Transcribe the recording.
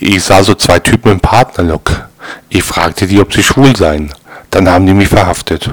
ich sah so zwei Typen im Partnerlook. Ich fragte die, ob sie schwul seien. Dann haben die mich verhaftet.